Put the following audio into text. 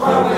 Amen.